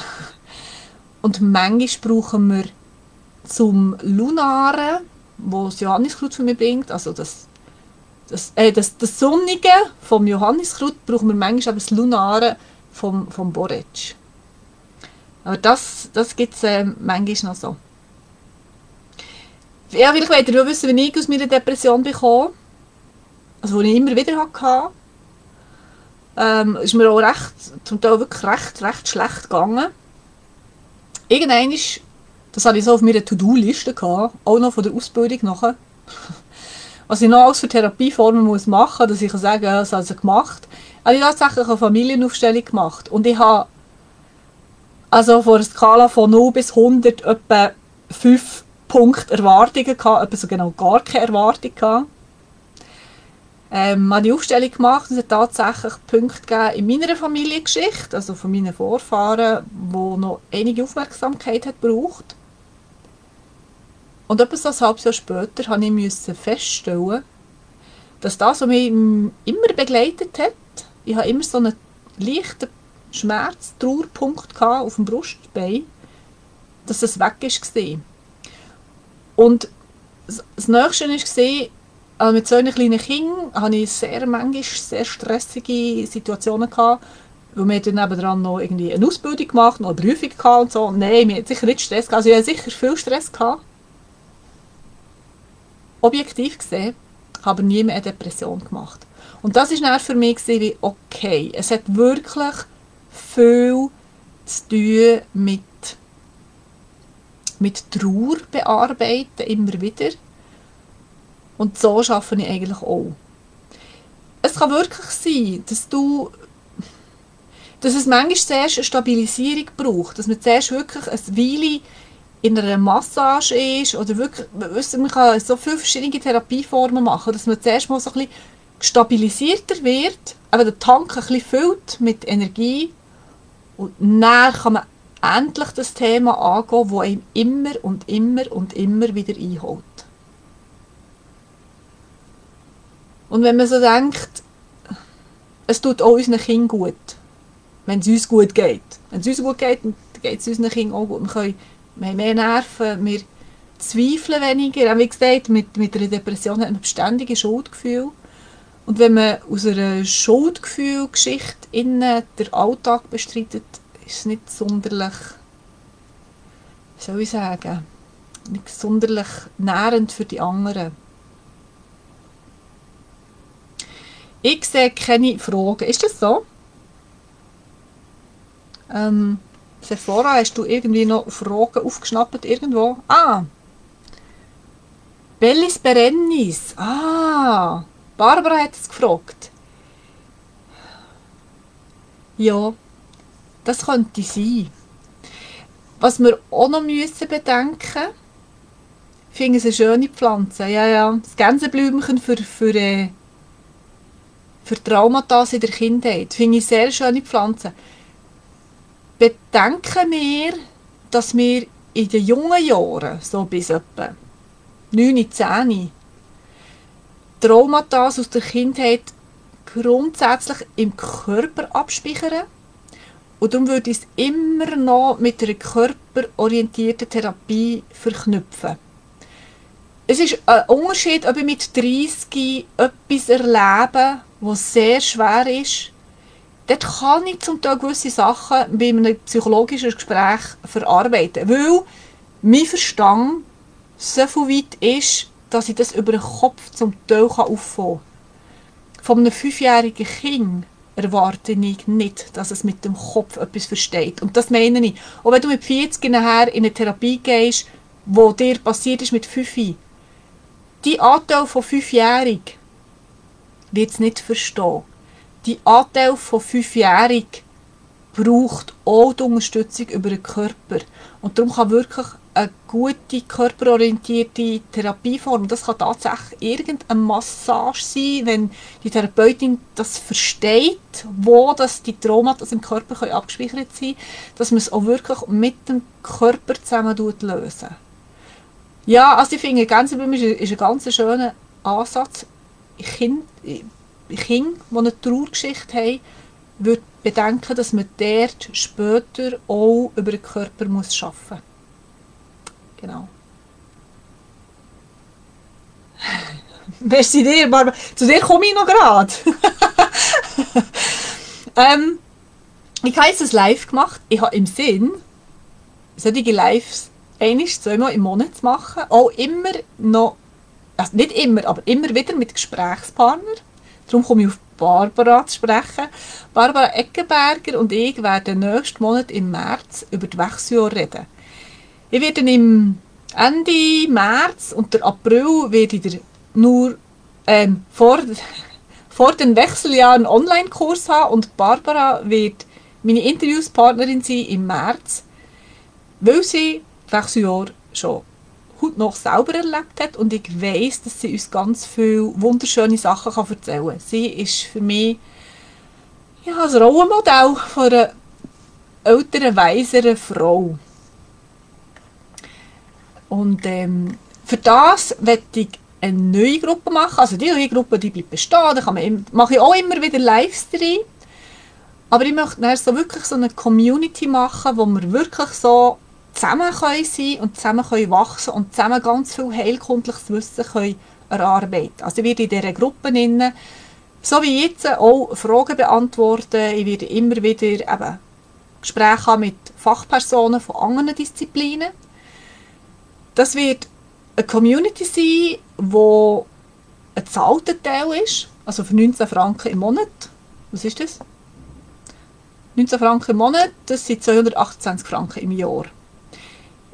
Und manchmal brauchen wir zum Lunaren, wo das Johanniskraut für mich bringt, also das, das, äh, das, das Sonnige vom Johanniskraut, brauchen wir manchmal das Lunare vom, vom Borretsch. Aber das, das gibt es äh, manchmal noch so. Ja, vielleicht wollt ihr wissen, wie ich aus meiner Depression bekomme. Also, die ich immer wieder hatte. Ähm, ist mir auch recht, zum Teil wirklich recht, recht schlecht gegangen. Irgendwann das hatte ich so auf meiner To-Do-Liste auch noch von der Ausbildung nachher. Was ich noch alles für Therapieformen muss machen, dass ich kann sagen, das habe ich gemacht. habe ich tatsächlich eine Familienaufstellung gemacht. Und ich habe also vor einer Skala von 0 bis 100 etwa 5 Punkte Erwartungen gehabt, etwa so genau gar keine Erwartung gehabt. Ähm, habe die Aufstellung gemacht und es hat tatsächlich Punkte gegeben in meiner Familiengeschichte, also von meinen Vorfahren, wo noch einige Aufmerksamkeit hat gebraucht. Und etwas so ein halbes Jahr später habe ich feststellen, dass das, was mich immer begleitet hat, ich habe immer so einen leichten Schmerz, Trauerpunkt auf dem Brustbein, dass das weg war. Und das Nächste war, also mit so einem kleinen Kind hatte ich sehr manchmal sehr stressige Situationen gehabt, weil wir dann nebenan noch irgendwie eine Ausbildung gemacht, noch eine Prüfung und so. Nein, wir hatten sicher nicht Stress. Also ich hatte sicher viel Stress gehabt. Objektiv gesehen, habe nie mehr eine Depression gemacht. Und das war für mich wie, okay, es hat wirklich viel zu tun mit, mit Trauer bearbeiten, immer wieder. Und so arbeite ich eigentlich auch. Es kann wirklich sein, dass du dass es manchmal zuerst eine Stabilisierung braucht, dass man zuerst wirklich eine Weile in einer Massage ist oder wirklich, man kann so viele verschiedene Therapieformen machen, dass man zuerst mal so ein bisschen stabilisierter wird, aber der Tank ein bisschen füllt mit Energie und dann kann man endlich das Thema angehen, das einem immer und immer und immer wieder einholt. Und wenn man so denkt, es tut auch unseren Kindern gut, wenn es uns gut geht. Wenn es uns gut geht, dann geht es unseren Kindern auch gut. Wir, können, wir haben mehr Nerven, wir zweifeln weniger. Wie gesagt, mit, mit einer Depression hat man beständige Schuldgefühl. Und wenn man aus einer Schuldgefühlgeschichte innen den Alltag bestreitet, ist es nicht sonderlich, wie soll ich sagen, nicht sonderlich nährend für die anderen. Ich sehe keine Fragen. Ist das so? Ähm, Sephora, hast du irgendwie noch Fragen aufgeschnappt irgendwo? Ah! Bellis Berennis. Ah! Barbara hat es gefragt. Ja, das könnte sein. Was wir auch noch müssen bedenken ich finde es eine schöne Pflanze. Ja, ja. Das Gänseblümchen für, für äh, für Traumata in der Kindheit. Finde ich sehr schöne Pflanzen. Bedenken wir, dass wir in den jungen Jahren, so bis etwa 9, 10, Traumata aus der Kindheit grundsätzlich im Körper abspeichern. Und darum würde ich es immer noch mit einer körperorientierten Therapie verknüpfen. Es ist ein Unterschied, ob ich mit 30 etwas erlebe, was sehr schwer ist, dort kann ich zum Teil gewisse Sachen bei einem psychologischen Gespräch verarbeiten, weil mein Verstand so viel weit ist, dass ich das über den Kopf zum Teil auffangen kann. Von einem fünfjährigen Kind erwarte ich nicht, dass es mit dem Kopf etwas versteht. Und das meine ich. Auch wenn du mit 40 nachher in eine Therapie gehst, wo dir passiert ist mit 5, die Anteil von fünfjährig wird es nicht verstehen. Die Anteil von fünfjährig braucht auch die Unterstützung über den Körper. Und darum kann wirklich eine gute körperorientierte Therapieform. Das kann tatsächlich irgendeine Massage sein, wenn die Therapeutin das versteht, wo das die Traumata im Körper abgespeichert sein dass man es auch wirklich mit dem Körper zusammen lösen. Ja, also ich finde, Gänseblümchen ist, ist ein ganz schöner Ansatz. Kinder, Kinder, die eine Trauergeschichte haben, würde bedenken, dass man dort später auch über den Körper muss arbeiten muss. Genau. <laughs> Merci dir, Barbara. Zu dir komme ich noch gerade. <laughs> ähm, ich habe jetzt ein Live gemacht. Ich habe im Sinn, solche Lives einiges, zweimal im Monat zu machen. Auch immer noch, also nicht immer, aber immer wieder mit Gesprächspartnern. Darum komme ich auf Barbara zu sprechen. Barbara Eckenberger und ich werden nächsten Monat im März über die Wechseljahre reden. Ich werde im Ende März und der April werde ich nur ähm, vor, <laughs> vor den Wechseljahren einen Online-Kurs haben und Barbara wird meine Interviewspartnerin sein im März, weil sie das Wechseljahr schon heute noch selber erlebt hat und ich weiß, dass sie uns ganz viele wunderschöne Sachen kann erzählen kann. Sie ist für mich ja, ein Rollenmodell von einer älteren, weiseren Frau. Und ähm, für das werde ich eine neue Gruppe machen. Also die neue Gruppe die bleibt bestehen. Da mache ich auch immer wieder Livestream. Aber ich möchte so wirklich so eine Community machen, wo wir wirklich so zusammen können sein und zusammen können wachsen und zusammen ganz viel heilkundliches Wissen können erarbeiten. Also ich werde in dieser Gruppe innen, so wie jetzt, auch Fragen beantworten. Ich werde immer wieder eben Gespräche haben mit Fachpersonen von anderen Disziplinen. Das wird eine Community sein, wo ein zahlter Teil ist, also für 19 Franken im Monat. Was ist das? 19 Franken im Monat, das sind 228 Franken im Jahr.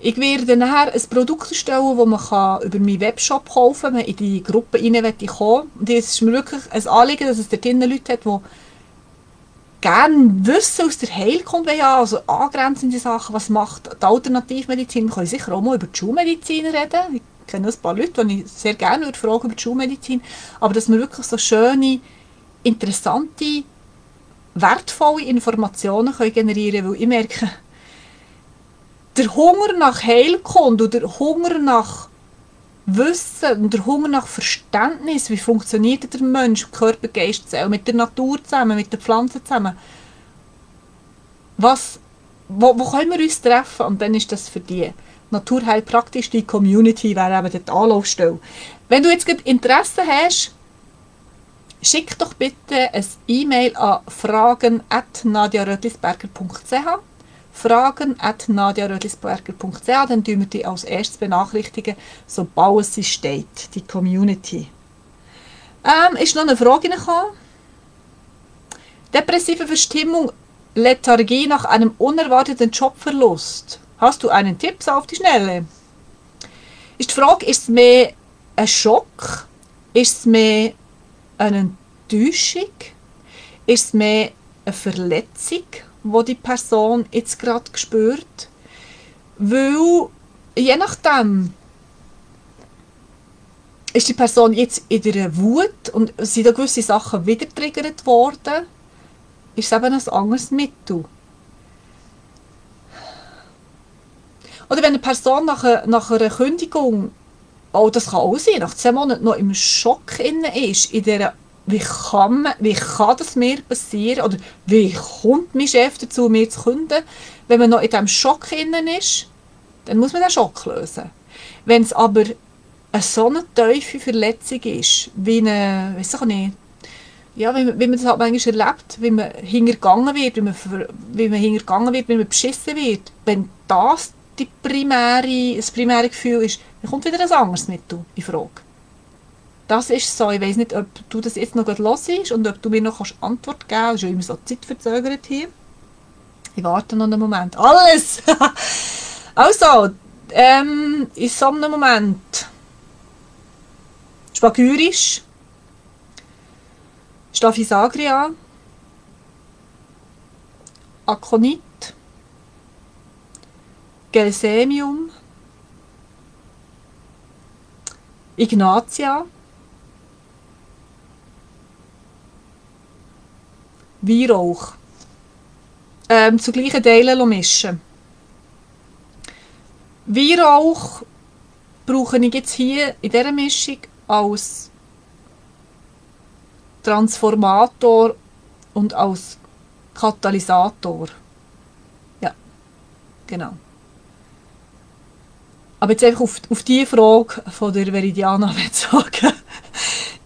Ich werde nachher ein Produkt erstellen, das man über meinen Webshop kaufen kann, wenn in die Gruppe rein kommen es ist mir wirklich ein Anliegen, dass es dort Leute hat, die gerne Wissen aus der Heilkunde haben, also angrenzende Sachen, was macht die Alternativmedizin. Wir können sicher auch mal über die Schulmedizin reden. Ich kenne ein paar Leute, die ich sehr gerne würde fragen über die Schulmedizin. Aber dass wir wirklich so schöne, interessante, wertvolle Informationen generieren können, weil ich merke, der Hunger nach Heilkunde oder der Hunger nach Wissen und der Hunger nach Verständnis, wie funktioniert der Mensch, Körper, Geist, Seele, mit der Natur zusammen, mit den Pflanzen zusammen. Was, wo, wo können wir uns treffen? Und dann ist das für die Naturheilpraktisch, die Community wäre eben die Anlaufstelle. Wenn du jetzt Interesse hast, schick doch bitte ein E-Mail an fragen.nadiarödlisberger.ch fragen at nadiarödlisberger.ch, dann tun wir die als erstes benachrichtigen, sobald es steht, die Community. Ähm, ist noch eine Frage gekommen? Depressive Verstimmung, Lethargie nach einem unerwarteten Jobverlust. Hast du einen Tipp auf die Schnelle? Ist die Frage, ist es mehr ein Schock? Ist es mehr eine Enttäuschung? Ist es mehr eine Verletzung? Wo die Person jetzt gerade spürt. Weil je nachdem ist die Person jetzt in der Wut und sind da gewisse Sachen wieder triggert worden, ist es eben ein anderes Mittel. Oder wenn eine Person nach, einer, nach einer Kündigung, oh, das kann auch sein, nach zehn Monaten noch im Schock ist, in dieser wie kann, man, wie kann das mir passieren oder wie kommt mein Chef dazu, mir zu künden, wenn man noch in diesem Schock innen ist, dann muss man den Schock lösen. Wenn es aber eine so eine tiefe Verletzung ist, wie eine, weiß ich nicht, ja, wie, wie man das halt manchmal erlebt, wie man hingegangen wird, wie man, wie man hingegangen wird, wie man beschissen wird, wenn das die primäre, das primäre Gefühl ist, dann kommt wieder ein anderes Mittel in Frage. Das ist so. Ich weiß nicht, ob du das jetzt noch los ist und ob du mir noch kannst Antwort geben kannst. Ist immer so zeitverzögert hier. Ich warte noch einen Moment. Alles! <laughs> also, ähm, in so einem Moment. Spagyrisch. Staphysagria. Akonit. Gelsemium. Ignatia, Weihrauch. Ähm, zu gleichen Teilen mischen. Weihrauch brauche ich jetzt hier in dieser Mischung als Transformator und als Katalysator. Ja, genau. Aber jetzt einfach auf, auf die Frage von der Veridiana <laughs> bezogen.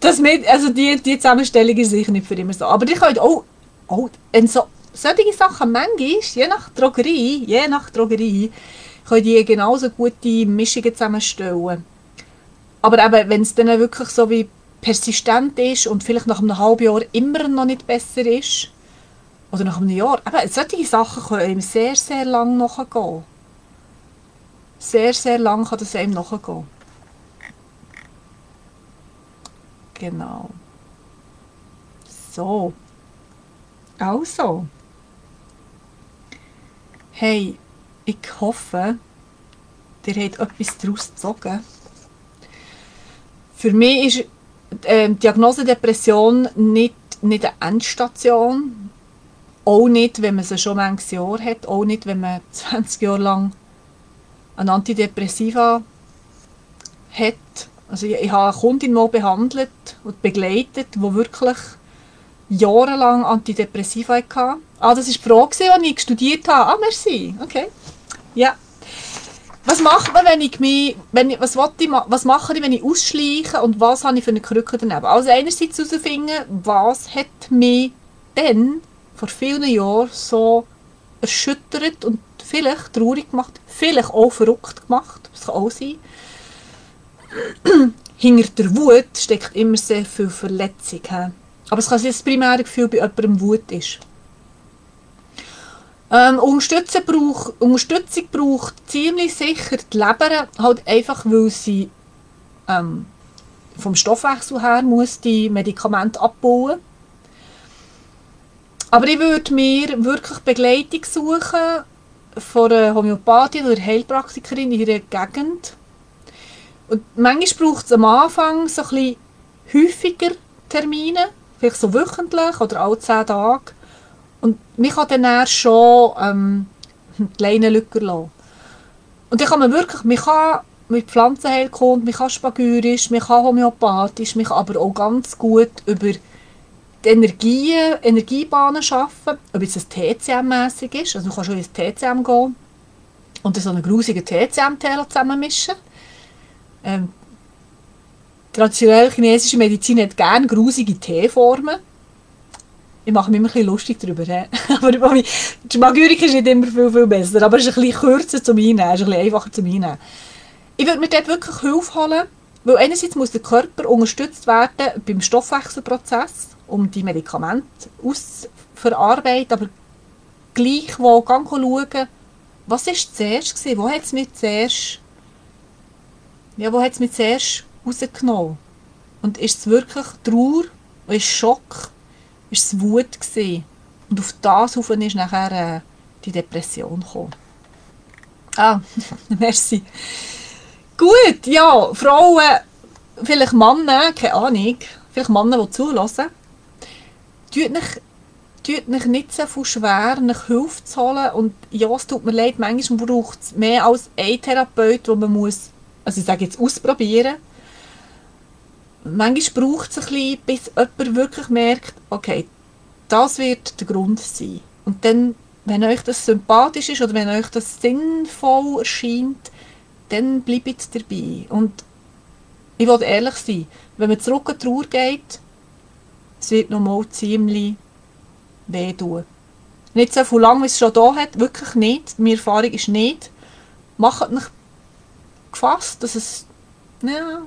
Das mit, also die, die Zusammenstellung ist sicher nicht für immer so. Aber die könnt auch, auch wenn so, solche Sachen manchmal, je nach Drogerie, je nach Drogerie, können die genauso gute Mischungen zusammenstellen. Aber eben, wenn es dann wirklich so wie persistent ist und vielleicht nach einem halben Jahr immer noch nicht besser ist, oder nach einem Jahr, eben, solche Sachen können ihm sehr, sehr lang nachgehen. Sehr, sehr lang kann das einem nachgehen. Genau. So. Also. Hey, ich hoffe, ihr habt etwas daraus gezogen. Für mich ist äh, Diagnose Depression nicht, nicht eine Endstation. Auch nicht, wenn man sie schon manches Jahr hat. Auch nicht, wenn man <laughs> 20 Jahre lang ein Antidepressiva hat. Also ich, ich habe eine Kundin mal behandelt und begleitet, die wirklich jahrelang Antidepressiva hatte. Ah, das war die Frage, die ich studiert habe. Ah, merci. Okay. Ja. Was macht man, wenn ich mich, wenn ich, was, ich, was mache ich, wenn ich ausschleiche und was habe ich für eine Krücke daneben? Also einerseits herausfinden, was hat mich denn vor vielen Jahren so erschüttert und vielleicht traurig gemacht, vielleicht auch verrückt gemacht, das kann auch sein. <clears throat> Hinter der Wut steckt immer sehr viel Verletzung. Aber es kann sein, dass das primäre Gefühl bei jemandem Wut ist. Ähm, Unterstützung, braucht, Unterstützung braucht ziemlich sicher die Leber, halt einfach weil sie ähm, vom Stoffwechsel her muss die Medikamente abbauen. Aber ich würde mir wirklich Begleitung suchen von einer Homöopathin oder Heilpraktikerin in ihrer Gegend. Und manchmal braucht es am Anfang so ein bisschen häufiger Termine, vielleicht so wöchentlich oder alle zehn Tage. Und man kann dann eher schon ähm, <laughs> kleine Lücken lassen. Und dann kann man wirklich, man kann mit Pflanzenheilkunde, man kann spagyrisch, man kann homöopathisch, kann aber auch ganz gut über die Energien, Energiebahnen schaffen, ob es TCM-mässig ist, also du kannst schon ins TCM gehen und so einen grusigen TCM-Tee zusammenmischen. Ähm, traditionelle chinesische Medizin hat gerne grusige Teeformen ich mache mich immer ein bisschen lustig darüber. <laughs> aber die Magürik ist nicht immer viel, viel besser, aber es ist ein bisschen kürzer zum Einnehmen, ist ein bisschen einfacher zum Einnehmen. Ich würde mir dort wirklich Hilfe holen, weil einerseits muss der Körper unterstützt werden beim Stoffwechselprozess, um die Medikamente auszuverarbeiten, aber gleich wo ganz schauen, was war zuerst? Wo hat es mich zuerst ja, wo hat es mich zuerst rausgenommen? Und ist es wirklich Trauer, ist Schock, war es Wut. Gewesen. Und auf das rauf ist nachher äh, die Depression gekommen. Ah, <laughs> merci. Gut, ja, Frauen, vielleicht Männer, keine Ahnung, vielleicht Männer, die zulassen, tut nicht, tut nicht nicht so viel schwer, nach Hilfe zu holen. Und ja, es tut mir leid, manchmal braucht es mehr als einen Therapeut, den man muss, also ich sage jetzt ausprobieren manchmal braucht es ein bisschen, bis jemand wirklich merkt, okay, das wird der Grund sein. Und dann, wenn euch das sympathisch ist oder wenn euch das sinnvoll erscheint, dann bleibt dabei. Und ich will ehrlich sein, wenn man zurück an die Trauer geht, es wird noch mal ziemlich weh tun. Nicht so viel lang, wie es schon da hat, wirklich nicht. Meine Erfahrung ist nicht. Macht nicht gefasst, dass es ja,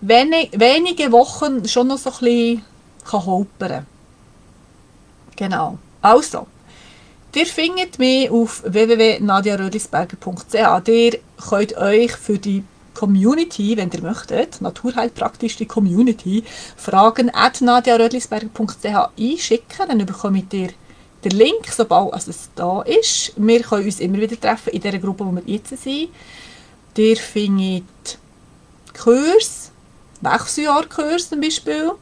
wenig, wenige Wochen schon noch so ein bisschen holpern Genau. Also, ihr findet mich auf www.nadiarödlisberger.ch. Ihr könnt euch für die Community, wenn ihr möchtet, naturheilpraktisch die Community, Fragen at nadiarödlisberger.ch einschicken. Dann bekommt ihr den Link, sobald also es da ist. Wir können uns immer wieder treffen in der Gruppe, wo wir jetzt sind. Ihr findet Kurs, Wechseljahrkurs zum Beispiel,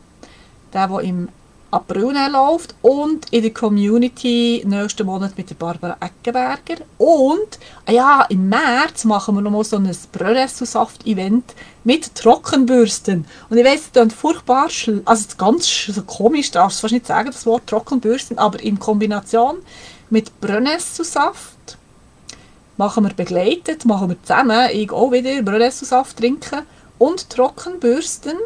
der, der im April läuft und in der Community nächsten Monat mit der Barbara Eckenberger. Und ja, im März machen wir noch mal so ein Bröresselsaft-Event mit Trockenbürsten. Und ich weiss, das furchtbar, also ganz so komisch, darfst du fast nicht sagen, das Wort Trockenbürsten, aber in Kombination mit Brönesselsaft machen wir begleitet, machen wir zusammen, ich auch wieder Brönesselsaft trinken und Trockenbürsten,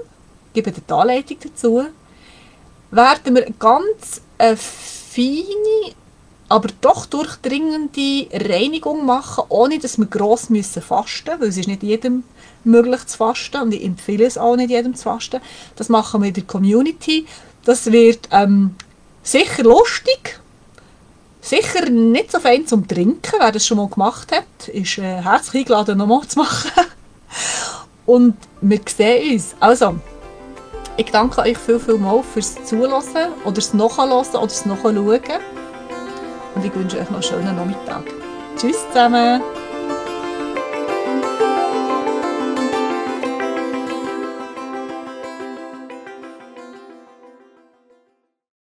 gebe die Anleitung dazu werden wir ganz eine feine, aber doch durchdringende Reinigung machen, ohne dass wir gross müssen fasten müssen, weil es ist nicht jedem möglich zu fasten und ich empfehle es auch nicht jedem zu fasten. Das machen wir in der Community. Das wird ähm, sicher lustig, sicher nicht so fein zum Trinken, wer das schon mal gemacht hat, ist äh, herzlich eingeladen, nochmal zu machen. <laughs> und wir sehen uns. Also, ich danke euch viel, viel mal fürs Zuhören oder das Nachhören oder das Nachschauen. Und ich wünsche euch noch einen schönen Nachmittag. Tschüss zusammen!